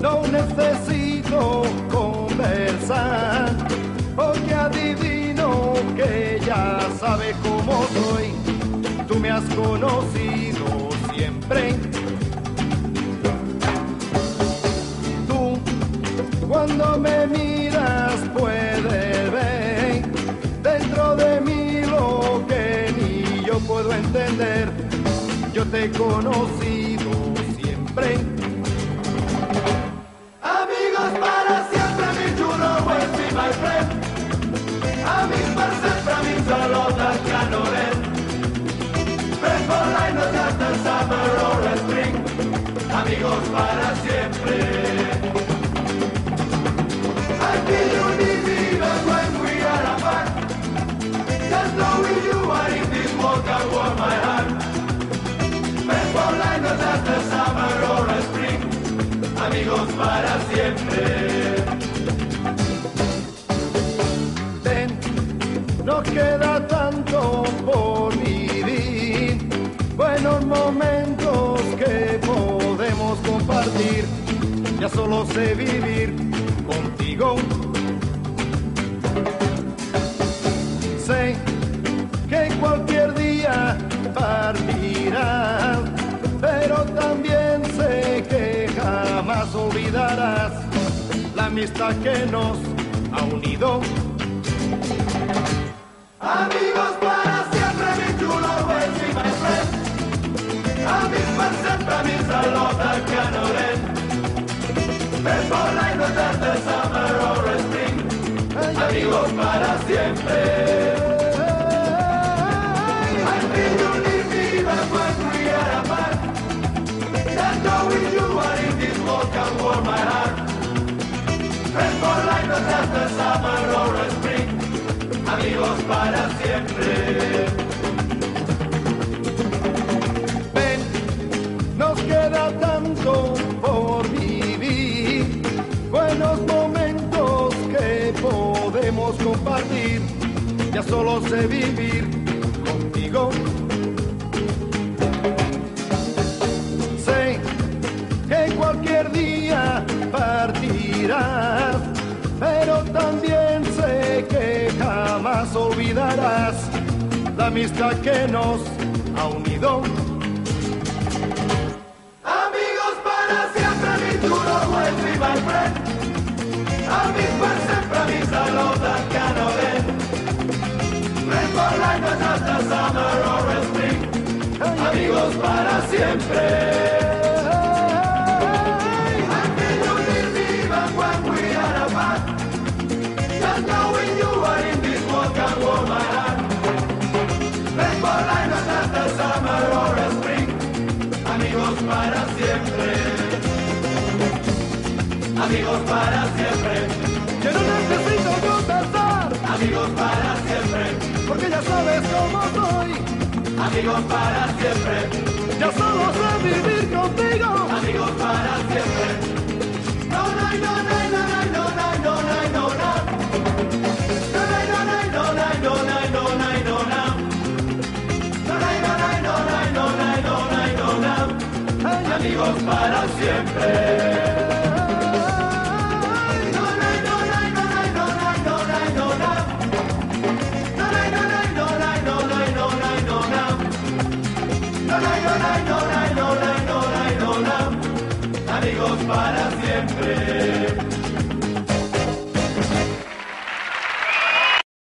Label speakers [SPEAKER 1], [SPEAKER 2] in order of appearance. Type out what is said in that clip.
[SPEAKER 1] no necesito conversar, porque adivino que ya sabes cómo soy, tú me has conocido siempre. Tú, cuando me miras, puedes ver dentro de mí lo que ni yo puedo entender. Yo te he conocido siempre.
[SPEAKER 2] Para siempre.
[SPEAKER 1] Ven, no queda tanto por vivir. Buenos momentos que Ya solo sé vivir contigo. Sé que cualquier día partirás, pero también sé que jamás olvidarás la amistad que nos ha unido.
[SPEAKER 2] Amigos the summer or spring. Amigos para siempre.
[SPEAKER 1] Ven, nos queda tanto por vivir, buenos momentos que podemos compartir. Ya solo sé vivir contigo. olvidarás la amistad que nos ha unido.
[SPEAKER 2] Amigos para siempre, mi duro vuelve y. Amigos para siempre, mi salud al canadén. Friends for life, as summer or spring. Amigos para siempre. Para siempre. Amigos para siempre.
[SPEAKER 1] Que no necesito contestar,
[SPEAKER 2] Amigos para siempre.
[SPEAKER 1] porque ya sabes cómo soy.
[SPEAKER 2] Amigos para siempre.
[SPEAKER 1] Ya solo sé vivir contigo.
[SPEAKER 2] Amigos para siempre. No, no, no, no, no, no, no, no, no, no, no. No, amigos para siempre. Amigos para siempre.